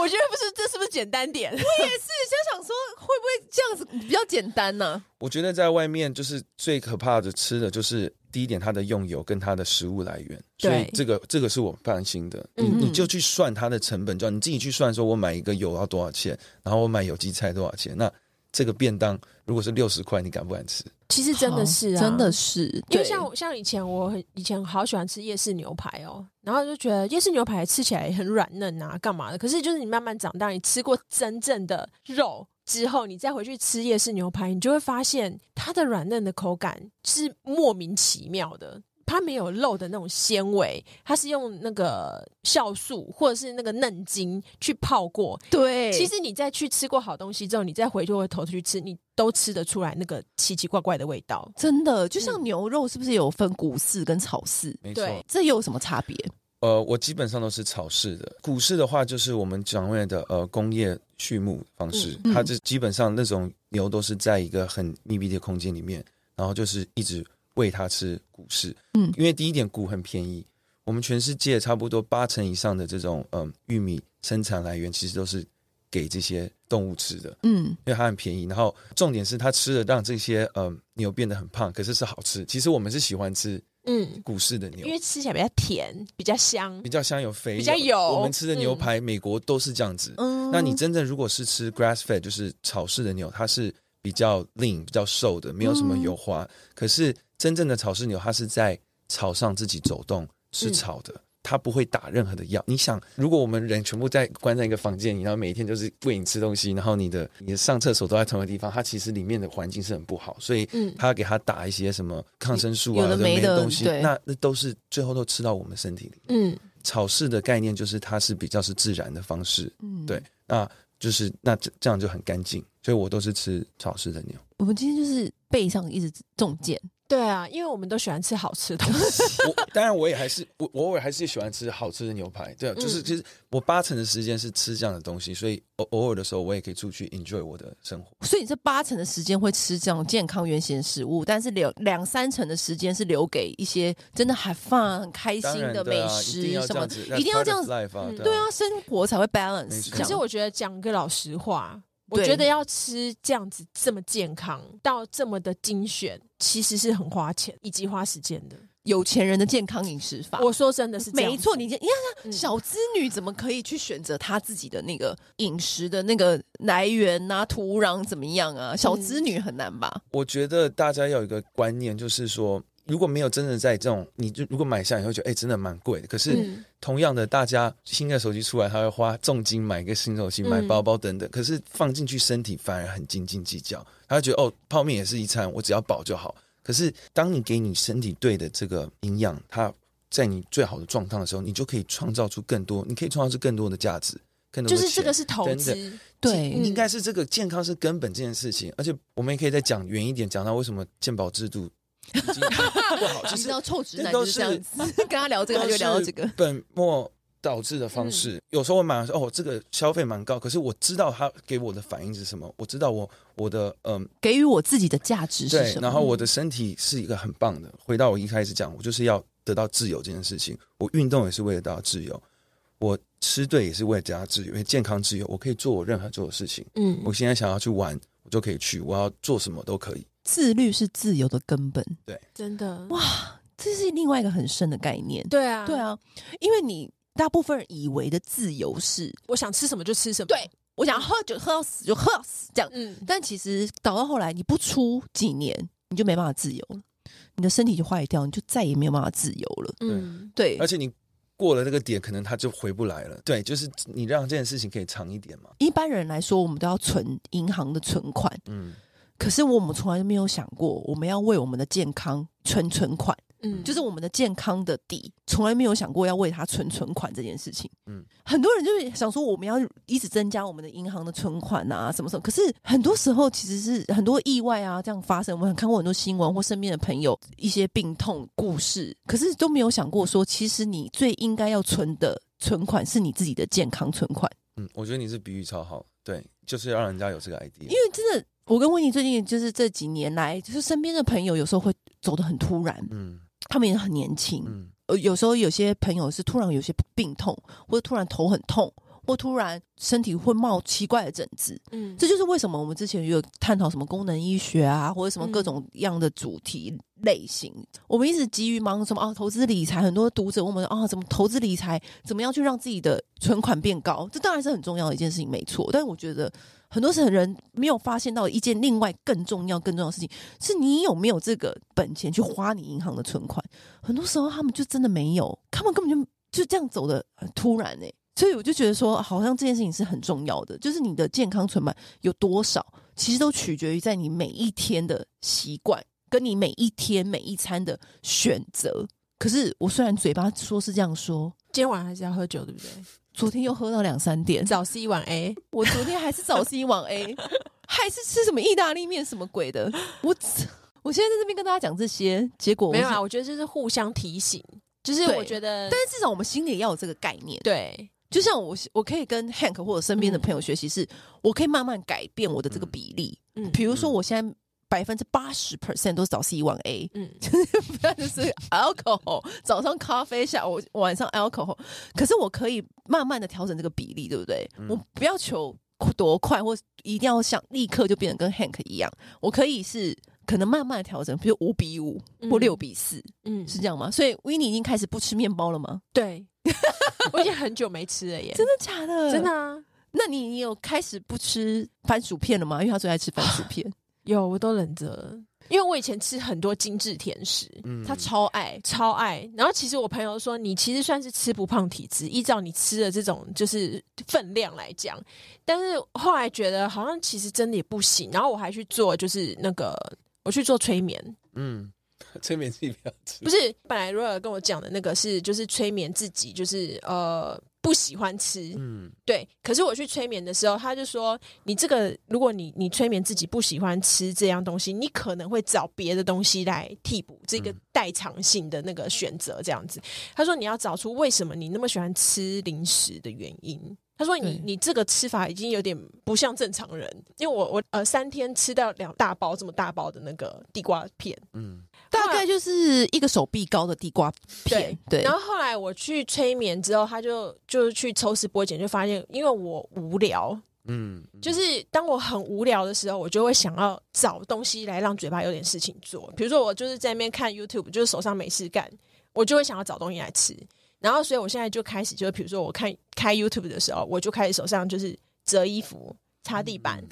B: 我觉得不是，这是不是简单点？我也
A: 是，就想说会不会这样子比较简单呢、啊？
C: 我觉得在外面就是最可怕的吃的就是第一点，它的用油跟它的食物来源，所以这个这个是我放心的。你你就去算它的成本，就你自己去算，说我买一个油要多少钱，然后我买有机菜多少钱，那这个便当如果是六十块，你敢不敢吃？
B: 其实真的是啊，
A: 真的是，
B: 因为像像以前我很以前好喜欢吃夜市牛排哦，然后就觉得夜市牛排吃起来很软嫩啊，干嘛的？可是就是你慢慢长大，你吃过真正的肉之后，你再回去吃夜市牛排，你就会发现它的软嫩的口感是莫名其妙的。它没有肉的那种纤维，它是用那个酵素或者是那个嫩筋去泡过。
A: 对，
B: 其实你在去吃过好东西之后，你再回过头去吃，你都吃得出来那个奇奇怪怪的味道。
A: 真的，就像牛肉是不是有分骨饲跟草饲？
C: 没错，
A: 对，这又有什么差别？
C: 呃，我基本上都是草饲的，骨饲的话就是我们讲为的呃工业畜牧方式，嗯、它就基本上那种牛都是在一个很密闭的空间里面，然后就是一直。喂它吃谷饲，嗯，因为第一点谷很便宜，我们全世界差不多八成以上的这种嗯玉米生产来源，其实都是给这些动物吃的，嗯，因为它很便宜。然后重点是它吃的让这些嗯牛变得很胖，可是是好吃。其实我们是喜欢吃嗯谷饲的牛，
B: 因为吃起来比较甜，比较香，
C: 比较香有肥，
B: 比较有。
C: 我们吃的牛排，嗯、美国都是这样子。嗯，那你真正如果是吃 grass fed，就是草饲的牛，它是比较 lean，比较瘦的，没有什么油花，嗯、可是。真正的草饲牛，它是在草上自己走动吃草的，它不会打任何的药。你想，如果我们人全部在关在一个房间里，然后每一天就是喂你吃东西，然后你的你的上厕所都在同一个地方，它其实里面的环境是很不好。所以，它要给它打一些什么抗生素啊，有的没的东西，那那都是最后都吃到我们身体里。嗯，草饲的概念就是它是比较是自然的方式。嗯，对，那就是那这这样就很干净，所以我都是吃草饲的牛。
A: 我们今天就是背上一直中箭。
B: 对啊，因为我们都喜欢吃好吃的东西。
C: 我当然我也还是我我偶尔还是喜欢吃好吃的牛排。对啊，就是其实我八成的时间是吃这样的东西，所以偶偶尔的时候我也可以出去 enjoy 我的生活。
A: 所以你这八成的时间会吃这种健康原型食物，但是留两三成的时间是留给一些真的很 fun 很开心的美食什么，一定要这样子，对啊，生活才会 balance。
B: 可是我觉得讲个老实话。我觉得要吃这样子这么健康到这么的精选，其实是很花钱以及花时间的。
A: 有钱人的健康饮食法。
B: 我说真的是
A: 没错，你你看小资女怎么可以去选择她自己的那个饮食的那个来源啊、土壤怎么样啊？小资女很难吧？
C: 我觉得大家要有一个观念，就是说。如果没有真的在这种，你就如果买下以后觉得，哎、欸，真的蛮贵的。可是同样的，大家新的手机出来，他会花重金买一个新手机，买包包等等。可是放进去身体反而很斤斤计较，他会觉得哦，泡面也是一餐，我只要饱就好。可是当你给你身体对的这个营养，它在你最好的状态的时候，你就可以创造出更多，你可以创造出更多的价值，更多
B: 就是这个是投资，
A: 对，
C: 应该是这个健康是根本这件事情。而且我们也可以再讲远一点，讲到为什么健保制度。已经不好，其实
A: 要臭直男就是这样子。跟他聊这个，他就聊到这个
C: 本末倒置的方式。嗯、有时候我买说哦，这个消费蛮高，可是我知道他给我的反应是什么，我知道我我的嗯，给
A: 予我自己的价值是什么。
C: 然后我的身体是一个很棒的。回到我一开始讲，我就是要得到自由这件事情。我运动也是为了得到自由，我吃对也是为了得到自由，因为健康自由，我可以做我任何做的事情。嗯，我现在想要去玩，我就可以去，我要做什么都可以。
A: 自律是自由的根本，
C: 对，
B: 真的
A: 哇，这是另外一个很深的概念。
B: 对啊，
A: 对啊，因为你大部分人以为的自由是
B: 我想吃什么就吃什么，
A: 对，我想喝酒喝到死就喝到死这样。嗯，但其实倒到后来，你不出几年，你就没办法自由了，你的身体就坏掉，你就再也没有办法自由了。嗯，对，
C: 而且你过了那个点，可能他就回不来了。对，就是你让这件事情可以长一点嘛。
A: 一般人来说，我们都要存银行的存款。嗯。可是我们从来都没有想过，我们要为我们的健康存存款，嗯，就是我们的健康的底，从来没有想过要为它存存款这件事情，嗯，很多人就是想说我们要一直增加我们的银行的存款啊，什么什么。可是很多时候其实是很多意外啊这样发生，我们看过很多新闻或身边的朋友一些病痛故事，可是都没有想过说，其实你最应该要存的存款是你自己的健康存款。
C: 嗯，我觉得你是比喻超好，对，就是要让人家有这个 idea，因
A: 为真的。我跟温妮最近就是这几年来，就是身边的朋友有时候会走得很突然，嗯，他们也很年轻，嗯，呃，有时候有些朋友是突然有些病痛，或者突然头很痛，或突然身体会冒奇怪的疹子，嗯，这就是为什么我们之前有探讨什么功能医学啊，或者什么各种样的主题类型，嗯，我们一直急于忙什么啊，投资理财，很多读者问我们啊，怎么投资理财，怎么样去让自己的存款变高，这当然是很重要的一件事情，没错，但是我觉得。很多时候人没有发现到一件另外更重要、更重要的事情，是你有没有这个本钱去花你银行的存款。很多时候他们就真的没有，他们根本就就这样走的很突然哎、所以我就觉得说，好像这件事情是很重要的，就是你的健康存款有多少，其实都取决于在你每一天的习惯，跟你每一天每一餐的选择。可是我虽然嘴巴说是这样说，
B: 今天晚上还是要喝酒，对不对？
A: 昨天又喝到两三点，
B: 早 C 晚 A。
A: 我昨天还是早 C 晚 A，还是吃什么意大利面什么鬼的。我我现在在这边跟大家讲这些，结果
B: 没有啊。我觉得这是互相提醒，就是我觉得，
A: 但是至少我们心里要有这个概念。
B: 对，
A: 就像我我可以跟 Hank 或者身边的朋友学习，是我可以慢慢改变我的这个比例。嗯，比如说我现在。百分之八十 percent 都是早 C 晚 A，嗯，就是不要就是 alcohol，早上咖啡，下午晚上 alcohol，可是我可以慢慢的调整这个比例，对不对？嗯、我不要求多快，或一定要想立刻就变得跟 Hank 一样，我可以是可能慢慢的调整，比如五比五或六比四，嗯，是这样吗？所以 Winnie 已经开始不吃面包了吗？
B: 对，我已经很久没吃了耶，
A: 真的假的？
B: 真的啊？
A: 那你你有开始不吃番薯片了吗？因为他最爱吃番薯片。
B: 有，我都忍着了，因为我以前吃很多精致甜食，
A: 嗯，他超爱，
B: 超爱。然后其实我朋友说，你其实算是吃不胖体质，依照你吃的这种就是分量来讲。但是后来觉得好像其实真的也不行。然后我还去做，就是那个我去做催眠，
C: 嗯，催眠自己不要吃，
B: 不是本来 Royal 跟我讲的那个是就是催眠自己，就是呃。不喜欢吃，嗯，对。可是我去催眠的时候，他就说：“你这个，如果你你催眠自己不喜欢吃这样东西，你可能会找别的东西来替补这个代偿性的那个选择，这样子。”他说：“你要找出为什么你那么喜欢吃零食的原因。”他说你：“你你这个吃法已经有点不像正常人，因为我我呃三天吃掉两大包这么大包的那个地瓜片，嗯。”
A: 大概就是一个手臂高的地瓜片，对。对，
B: 然后后来我去催眠之后，他就就是去抽丝剥茧，就发现因为我无聊，
C: 嗯，
B: 就是当我很无聊的时候，我就会想要找东西来让嘴巴有点事情做。比如说，我就是在那边看 YouTube，就是手上没事干，我就会想要找东西来吃。然后，所以我现在就开始，就是比如说，我看开 YouTube 的时候，我就开始手上就是折衣服、擦地板，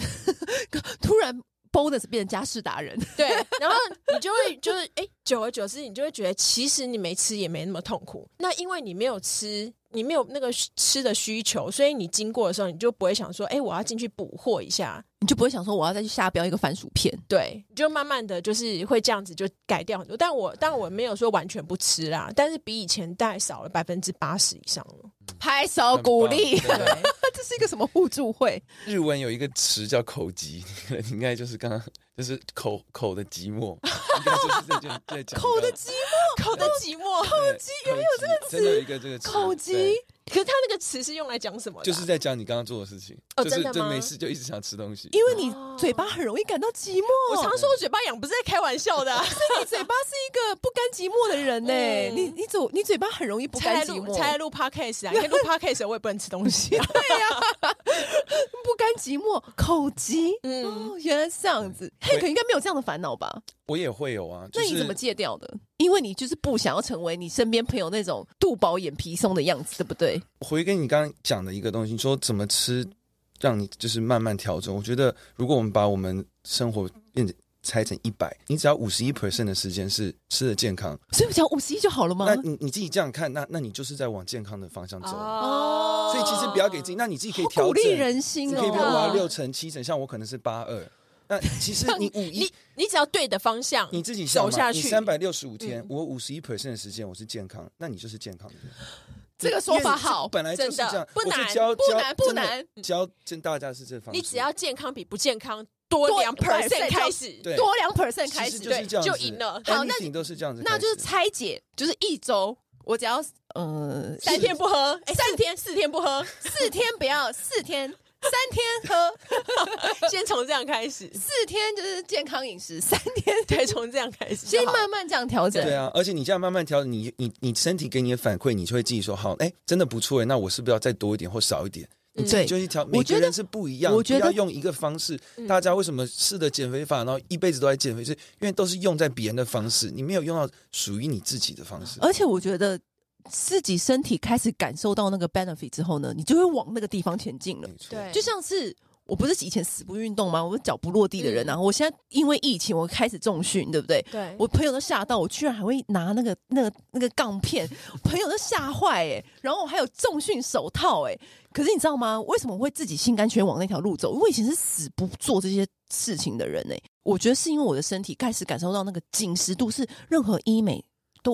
A: 嗯、突然 bonus 变成家事达人。
B: 对，然后你就会就是哎，久而久之，你就会觉得其实你没吃也没那么痛苦。那因为你没有吃。你没有那个吃的需求，所以你经过的时候，你就不会想说，哎，我要进去补货一下，
A: 你就不会想说我要再去下标一个番薯片，
B: 对，你就慢慢的就是会这样子就改掉很多。但我但我没有说完全不吃啦，但是比以前大概少了百分之八十以上了。
A: 拍手鼓励，
C: 对，
A: 这是一个什么互助会？
C: 日文有一个词叫口急，应该就是刚刚就是口口的寂寞，应该就是在就在讲
A: 口的寂寞，口的寂寞，口寂，原来有这个词，
C: 真的有一个这个词，
A: 口寂。
B: 可是他那个词是用来讲什么的？
C: 就是在讲你刚刚做的事情，
B: 哦、
C: 就是
B: 真的吗？
C: 就没事就一直想吃东西，
A: 因为你嘴巴很容易感到寂寞。
B: 我常说我嘴巴痒，不是在开玩笑的、啊。
A: 是你嘴巴是一个不甘寂寞的人呢。你你走你嘴巴很容易不甘寂寞。
B: 才来录 podcast 啊，你录 podcast 我也不能吃东西、啊。
A: 对呀、寂寞，口疾。嗯、哦，原来是这样子。Hank 应该没有这样的烦恼吧？
C: 我也会有啊。就是、
A: 那你怎么戒掉的？因为你就是不想要成为你身边朋友那种肚饱眼皮松的样子，对不对？
C: 回跟你刚刚讲的一个东西，说怎么吃，让你就是慢慢调整。我觉得，如果我们把我们生活变成拆成一百，你只要五十一 percent 的时间是吃的健康，
A: 所以只要五十一就好了吗？
C: 那你你自己这样看，那那你就是在往健康的方向走。
A: 哦，
C: 所以其实不要给自己，那你自己可以调整，
A: 鼓励人心哦。
C: 你可以比如说六成七成，像我可能是八二。那其实 你五一，
B: 你你只要对的方向，
C: 你自己
B: 走下去。
C: 你三百六十五天，嗯、我五十一 percent 的时间我是健康，那你就是健康的。
A: 这个说法好，
C: 本来就是这样，
B: 不
C: 难，
B: 不难，不难。
C: 教教大家是这方式。
B: 你只要健康比不健康多两 percent 开始，
A: 多两 percent 开始，
C: 对，
B: 就赢了。
A: 好，那
C: 你都是这样子，
A: 那就是拆解，就是一周，我只要呃
B: 三天不喝，哎，三天四天不喝，
A: 四天不要四天。三天喝，
B: 先从这样开始。
A: 四天就是健康饮食，三天
B: 才，从这样开始，
A: 先慢慢这样调整。
C: 对啊，而且你这样慢慢调整，你你你身体给你的反馈，你就会自己说好，哎，真的不错哎，那我是不是要再多一点或少一点？
A: 对、嗯，
C: 就去调。每个人是不一样，我觉得要用一个方式。大家为什么试的减肥法，然后一辈子都在减肥？是因为都是用在别人的方式，你没有用到属于你自己的方式。
A: 而且我觉得。自己身体开始感受到那个 benefit 之后呢，你就会往那个地方前进了。
B: 对，
A: 就像是我不是以前死不运动吗？我是脚不落地的人啊。嗯、我现在因为疫情，我开始重训，对不对？
B: 对。
A: 我朋友都吓到，我居然还会拿那个那个那个杠片，朋友都吓坏哎。然后我还有重训手套哎。可是你知道吗？为什么我会自己心甘情愿往那条路走？因为我以前是死不做这些事情的人哎。我觉得是因为我的身体开始感受到那个紧实度是任何医美。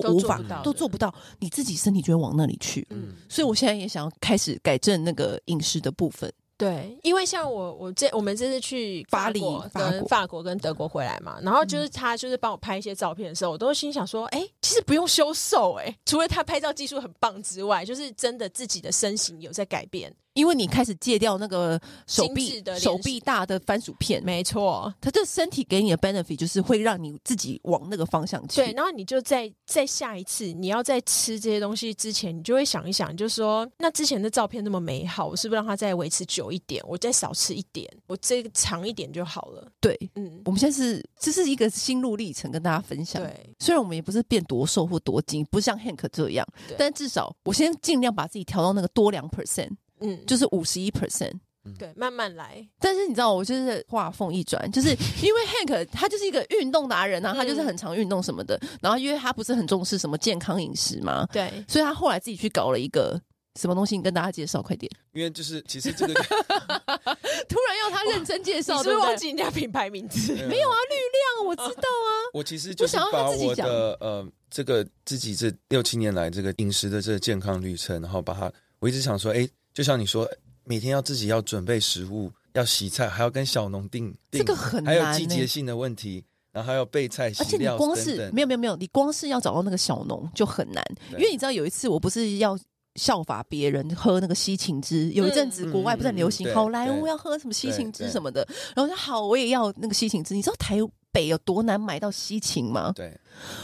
A: 都无法都做，都做不到，你自己身体就会往那里去。嗯，所以我现在也想要开始改正那个饮食的部分。
B: 对，因为像我，我这我们这次去巴黎、跟法国跟德国回来嘛，然后就是他就是帮我拍一些照片的时候，我都心想说，哎，其实不用修瘦，哎，除了他拍照技术很棒之外，就是真的自己的身形有在改变。
A: 因为你开始戒掉那个手臂的手臂大的番薯片，
B: 没错，
A: 它这身体给你的 benefit 就是会让你自己往那个方向去。
B: 对，然后你就在在下一次你要在吃这些东西之前，你就会想一想，就是说，那之前的照片那么美好，我是不是让它再维持久一点？我再少吃一点，我这个长一点就好了。
A: 对，嗯，我们现在是这是一个心路历程，跟大家分享。
B: 对，
A: 虽然我们也不是变多瘦或多精，不像 Hank 这样，但至少我先尽量把自己调到那个多两 percent。嗯，就是五十一 percent，
B: 对，慢慢来。
A: 但是你知道，我就是话锋一转，就是 因为 Hank 他就是一个运动达人啊，他就是很常运动什么的。然后因为他不是很重视什么健康饮食嘛，
B: 对，
A: 所以他后来自己去搞了一个什么东西，你跟大家介绍快点。
C: 因为就是其实这个
A: 突然要他认真介绍，
B: 是不是忘记人家品牌名字？
A: 没有啊，绿亮，我知道啊。
C: 我其实就是把我的呃这个自己这六七年来这个饮食的这个健康旅程，然后把它，我一直想说，哎。就像你说，每天要自己要准备食物，要洗菜，还要跟小农订，
A: 这个很难，
C: 还有季节性的问题，然后还要备菜、而且你
A: 光是没有没有没有，你光是要找到那个小农就很难，因为你知道有一次我不是要效法别人喝那个西芹汁，有一阵子国外不是很流行，好莱坞要喝什么西芹汁什么的，然后我说好，我也要那个西芹汁。你知道台北有多难买到西芹吗？
C: 对，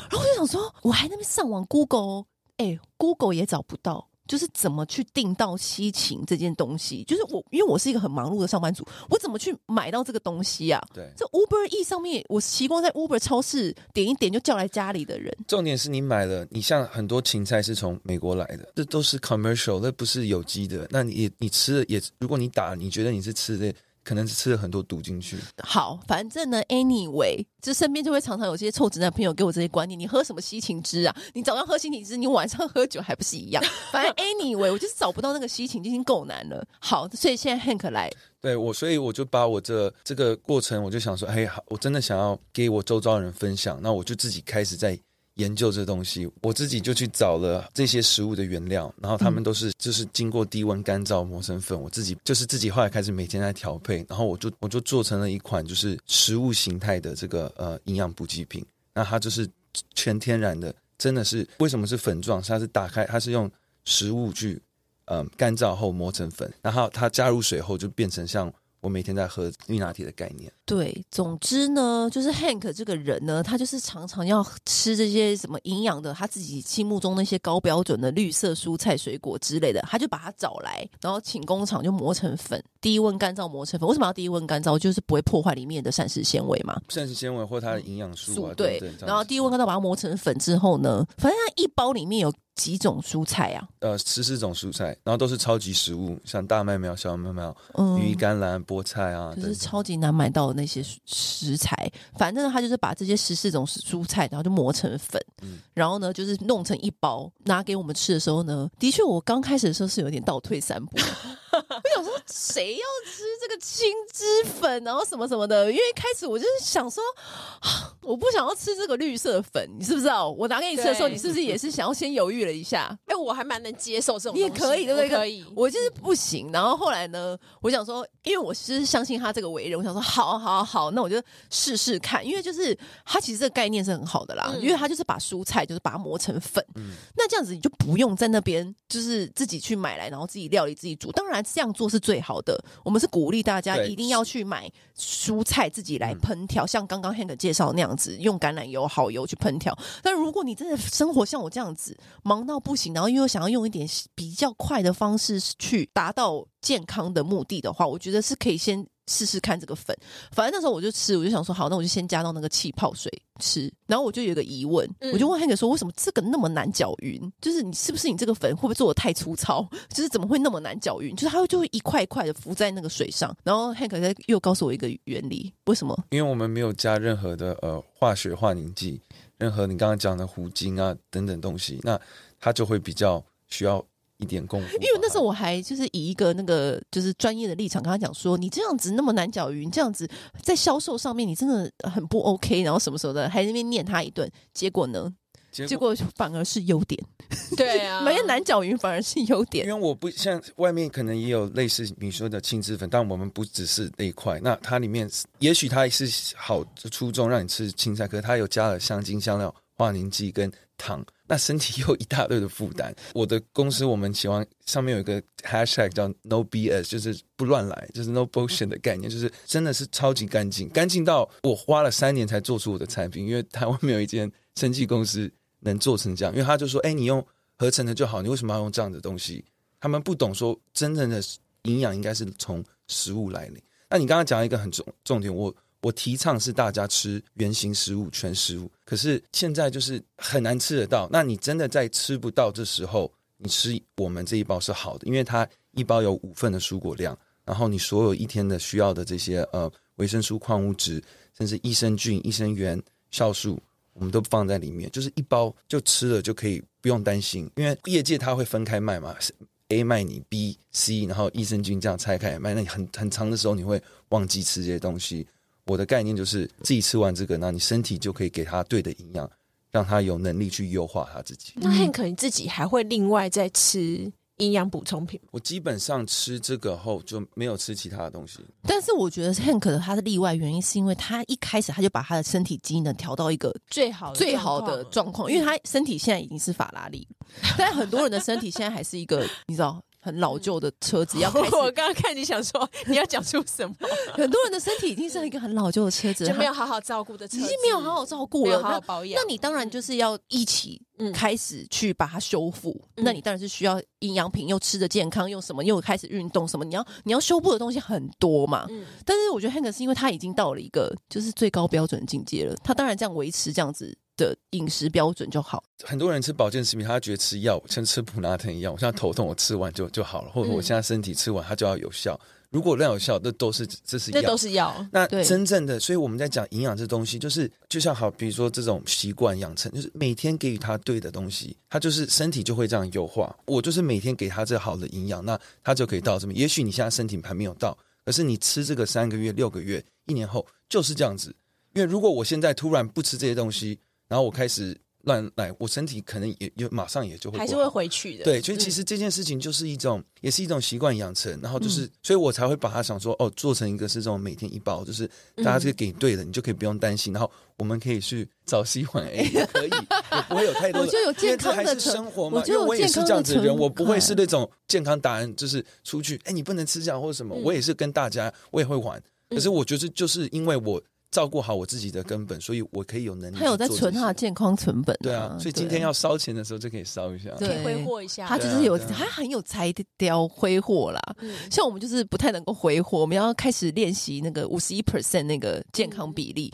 A: 然后我就想说，我还那边上网 Google，哎，Google 也找不到。就是怎么去订到西芹这件东西。就是我，因为我是一个很忙碌的上班族，我怎么去买到这个东西啊？
C: 对，
A: 这 Uber E 上面，我习惯在 Uber 超市点一点就叫来家里的人。
C: 重点是你买了，你像很多芹菜是从美国来的，这都是 commercial，那不是有机的。那你你吃了也，如果你打，你觉得你是吃的。可能是吃了很多毒进去。
A: 好，反正呢，anyway，就身边就会常常有这些臭直男朋友给我这些观念。你喝什么西芹汁啊？你早上喝西芹汁，你晚上喝酒还不是一样？反正 anyway，我就是找不到那个西芹，已经够难了。好，所以现在 Hank 来，
C: 对我，所以我就把我这这个过程，我就想说，哎，好，我真的想要给我周遭的人分享，那我就自己开始在。研究这东西，我自己就去找了这些食物的原料，然后他们都是就是经过低温干燥磨成粉。我自己就是自己后来开始每天在调配，然后我就我就做成了一款就是食物形态的这个呃营养补给品。那它就是全天然的，真的是为什么是粉状？它是打开，它是用食物去嗯干燥后磨成粉，然后它加入水后就变成像。我每天在喝绿拿铁的概念。
A: 对，总之呢，就是 Hank 这个人呢，他就是常常要吃这些什么营养的，他自己心目中那些高标准的绿色蔬菜水果之类的，他就把它找来，然后请工厂就磨成粉，低温干燥磨成粉。为什么要低温干燥？就是不会破坏里面的膳食纤维嘛。
C: 膳食纤维或它的营养素啊，对。
A: 然后低温干燥把它磨成粉之后呢，反正它一包里面有。几种蔬菜啊？
C: 呃，十四种蔬菜，然后都是超级食物，像大麦苗、小麦苗、嗯、羽衣甘蓝、菠菜啊，
A: 就是超级难买到的那些食材。反正他就是把这些十四种蔬菜，然后就磨成粉，嗯、然后呢，就是弄成一包拿给我们吃的时候呢，的确，我刚开始的时候是有点倒退三步。我想说，谁要吃这个青汁粉，然后什么什么的？因为一开始我就是想说，我不想要吃这个绿色粉，你知不知道？我拿给你吃的时候，你是不是也是想要先犹豫了一下？
B: 哎、欸，我还蛮能接受这种，
A: 你也可以，对不对？
B: 可以，
A: 我就是不行。然后后来呢，我想说，因为我是相信他这个为人，我想说，好好好，那我就试试看。因为就是他其实这个概念是很好的啦，嗯、因为他就是把蔬菜就是把它磨成粉，嗯、那这样子你就不用在那边就是自己去买来，然后自己料理自己煮。当然这样做是最好的。我们是鼓励大家一定要去买蔬菜自己来烹调，像刚刚 Hank 介绍那样子，用橄榄油、好油去烹调。但如果你真的生活像我这样子忙到不行，然后又想要用一点比较快的方式去达到健康的目的的话，我觉得是可以先。试试看这个粉，反正那时候我就吃，我就想说好，那我就先加到那个气泡水吃。然后我就有一个疑问，嗯、我就问 Hank 说，为什么这个那么难搅匀？就是你是不是你这个粉会不会做的太粗糙？就是怎么会那么难搅匀？就是它会就会一块一块的浮在那个水上。然后 Hank 又告诉我一个原理，为什么？
C: 因为我们没有加任何的呃化学化凝剂，任何你刚刚讲的糊精啊等等东西，那它就会比较需要。一点功夫，
A: 因为那时候我还就是以一个那个就是专业的立场跟他讲说，你这样子那么难搅匀，这样子在销售上面你真的很不 OK，然后什么时候的，还在那边念他一顿，结果呢，结果？反而是优点，
B: 对啊，
A: 没难搅匀反而是优点，
C: 因为我不像外面可能也有类似你说的青汁粉，但我们不只是那一块，那它里面也许它是好初衷让你吃青菜，可是它有加了香精、香料、化凝剂跟糖。那身体又一大堆的负担。我的公司我们喜欢上面有一个 hashtag 叫 No BS，就是不乱来，就是 No bullshit 的概念，就是真的是超级干净，干净到我花了三年才做出我的产品。因为台湾没有一间生技公司能做成这样，因为他就说：“哎，你用合成的就好，你为什么要用这样的东西？”他们不懂说真正的营养应该是从食物来临。那你刚刚讲一个很重重点，我。我提倡是大家吃原型食物、全食物，可是现在就是很难吃得到。那你真的在吃不到这时候，你吃我们这一包是好的，因为它一包有五份的蔬果量，然后你所有一天的需要的这些呃维生素、矿物质，甚至益生菌、益生元、酵素，我们都放在里面，就是一包就吃了就可以不用担心，因为业界它会分开卖嘛，A 卖你 B、C，然后益生菌这样拆开卖，那你很很长的时候你会忘记吃这些东西。我的概念就是自己吃完这个，那你身体就可以给他对的营养，让他有能力去优化他自己。
B: 那 Hank 你自己还会另外再吃营养补充品？
C: 我基本上吃这个后就没有吃其他的东西。
A: 但是我觉得 Hank 的他的例外原因是因为他一开始他就把他的身体机能调到一个
B: 最好
A: 最好的状况，因为他身体现在已经是法拉利，但很多人的身体现在还是一个你知道。很老旧的车子，要开始。
B: 我刚刚看你想说你要讲出什么？
A: 很多人的身体已经是一个很老旧的车子，
B: 就没有好好照顾的车子，
A: 已经没有好好照顾了，
B: 没有好好保养。
A: 那你当然就是要一起开始去把它修复。嗯、那你当然是需要营养品，又吃的健康，又什么又开始运动什么，你要你要修复的东西很多嘛。嗯、但是我觉得 Hank 是因为他已经到了一个就是最高标准的境界了，他当然这样维持这样子。的饮食标准就好。
C: 很多人吃保健食品，他觉得吃药像吃普拿疼一样，我现在头痛，我吃完就就好了，或者我现在身体吃完它就要有效。如果量有效，那都是这是药，
B: 那都是药。
C: 那真正的，所以我们在讲营养这东西，就是就像好，比如说这种习惯养成，就是每天给予他对的东西，他就是身体就会这样优化。我就是每天给他这好的营养，那他就可以到这么。也许你现在身体还没有到，可是你吃这个三个月、六个月、一年后就是这样子。因为如果我现在突然不吃这些东西，然后我开始乱来，我身体可能也也马上也就会
B: 还是会回去的。
C: 对，所以其实这件事情就是一种，嗯、也是一种习惯养成。然后就是，嗯、所以我才会把它想说，哦，做成一个是这种每天一包，就是大家这个给对了，嗯、你就可以不用担心。然后我们可以去早 C 晚 A，也可以，也不会有太多的。
A: 我就有健康的
C: 还是生活嘛，因为我也是这样子的人，我不会是那种健康达人，就是出去，哎，你不能吃这样或者什么。嗯、我也是跟大家，我也会玩。可是我觉得，就是因为我。照顾好我自己的根本，所以我可以有能力。
A: 他有在存他的健康成本，
C: 对啊，所以今天要烧钱的时候就可以烧一下，
B: 可以挥霍一下。
A: 他就是有，他很有才调挥霍啦。像我们就是不太能够挥霍，我们要开始练习那个五十一 percent 那个健康比例。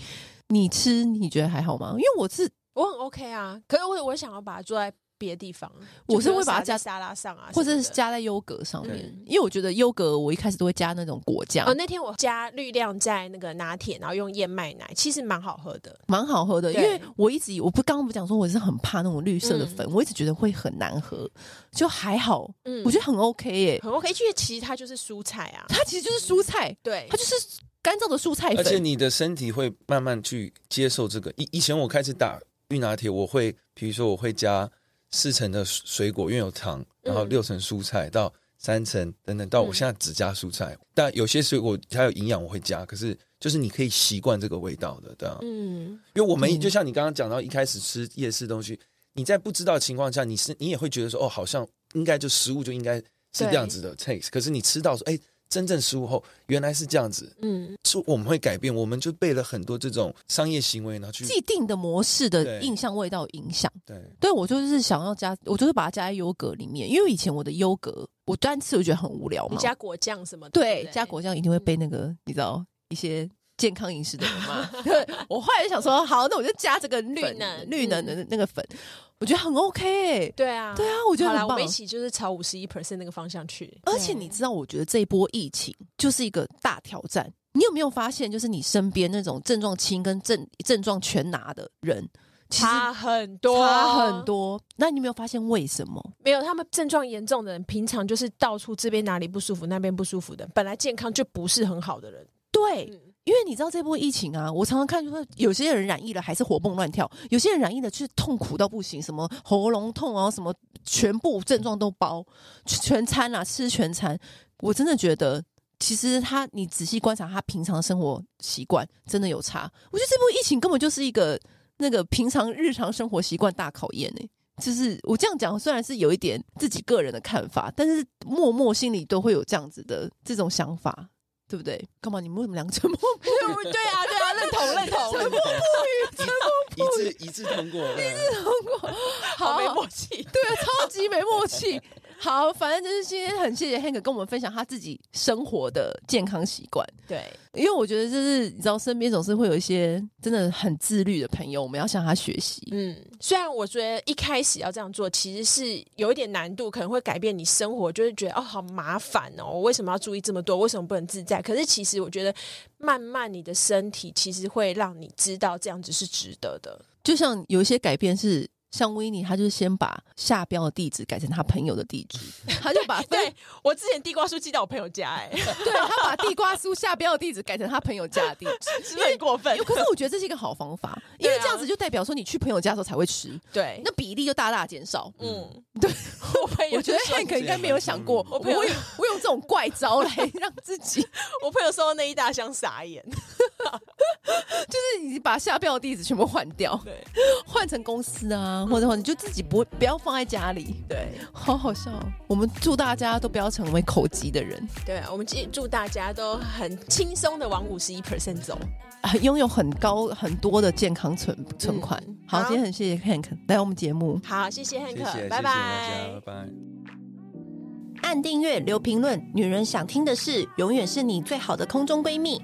A: 你吃你觉得还好吗？因为我是
B: 我很 OK 啊，可是我我想要把它做在。别的地方，
A: 我是会把它加
B: 沙拉上啊，
A: 或者是加在优格上面，因为我觉得优格我一开始都会加那种果酱。
B: 哦，那天我加绿亮在那个拿铁，然后用燕麦奶，其实蛮好喝的，
A: 蛮好喝的。因为我一直我不刚刚不讲说我是很怕那种绿色的粉，我一直觉得会很难喝，就还好，嗯，我觉得很 OK 耶，
B: 很 OK。因为其实它就是蔬菜啊，
A: 它其实就是蔬菜，对，它就是干燥的蔬菜粉。
C: 而且你的身体会慢慢去接受这个。以以前我开始打绿拿铁，我会比如说我会加。四成的水果，因为有糖，然后六成蔬菜，到三成等等，到我现在只加蔬菜。嗯、但有些水果它有营养，我会加。可是就是你可以习惯这个味道的，对啊。嗯，因为我们就像你刚刚讲到，一开始吃夜市东西，你在不知道的情况下，你是你也会觉得说，哦，好像应该就食物就应该是这样子的 taste。可是你吃到说，哎。真正失误后原来是这样子，嗯，是我们会改变，我们就被了很多这种商业行为，然后去
A: 既定的模式的印象味道影响。对，对我就是想要加，我就是把它加在优格里面，因为以前我的优格我单吃我觉得很无聊嘛，
B: 你加果酱什么的，
A: 对，对加果酱一定会被那个、嗯、你知道一些健康饮食的人嘛。对，我后来就想说，好，那我就加这个绿能绿能的那个粉。我觉得很 OK，欸、
B: 对啊，
A: 对啊，我觉得很棒。
B: 我们一起就是朝五十一 percent 那个方向去。
A: 而且你知道，我觉得这一波疫情就是一个大挑战。你有没有发现，就是你身边那种症状轻跟症症状全拿的人，
B: 差很多，
A: 差很多。那你有没有发现为什么？
B: 没有，他们症状严重的人，平常就是到处这边哪里不舒服，那边不舒服的，本来健康就不是很好的人，
A: 对。嗯因为你知道这波疫情啊，我常常看说有些人染疫了还是活蹦乱跳，有些人染疫了就是痛苦到不行，什么喉咙痛啊，什么全部症状都包全餐啊，吃全餐。我真的觉得，其实他你仔细观察他平常生活习惯，真的有差。我觉得这波疫情根本就是一个那个平常日常生活习惯大考验呢。就是我这样讲，虽然是有一点自己个人的看法，但是默默心里都会有这样子的这种想法。对不对？干嘛？你们为什么两个沉默不语？
B: 对啊，对啊，认同，认同，
A: 沉默不语，沉默不语，
C: 一致，一致通过，
A: 一致通过，好
B: 没默契，
A: 对啊，超级没默契。好，反正就是今天很谢谢 Hank 跟我们分享他自己生活的健康习惯。
B: 对，
A: 因为我觉得就是你知道，身边总是会有一些真的很自律的朋友，我们要向他学习。
B: 嗯，虽然我觉得一开始要这样做，其实是有一点难度，可能会改变你生活，就是觉得哦，好麻烦哦，我为什么要注意这么多？为什么不能自在？可是其实我觉得，慢慢你的身体其实会让你知道这样子是值得的。
A: 就像有一些改变是。像维尼，他就是先把下标的地址改成他朋友的地址，他就把
B: 对我之前地瓜酥寄到我朋友家，欸，哎，
A: 对他把地瓜酥下标的地址改成他朋友家的地址，
B: 是不是很过分？
A: 可是我觉得这是一个好方法，因为这样子就代表说你去朋友家的时候才会吃，
B: 对，
A: 那比例就大大减少。嗯，对，我朋友我觉得 Hank 应该没有想过，我朋友我用这种怪招来让自己。
B: 我朋友收到那一大箱傻眼，
A: 就是你把下标的地址全部换掉，对，换成公司啊，或者或你就自己不不要放在家里，
B: 对，
A: 好好笑。我们祝大家都不要成为口疾的人，
B: 对，我们祝大家都很轻松的往五十一 percent 走，
A: 拥有很高很多的健康存存款。嗯、好，好，今天很谢谢 Hank 来我们节目，
B: 好，谢谢 Hank，
C: 谢谢
B: 拜拜，谢谢大
C: 家，拜拜。
A: 按订阅，留评论，女人想听的事，永远是你最好的空中闺蜜。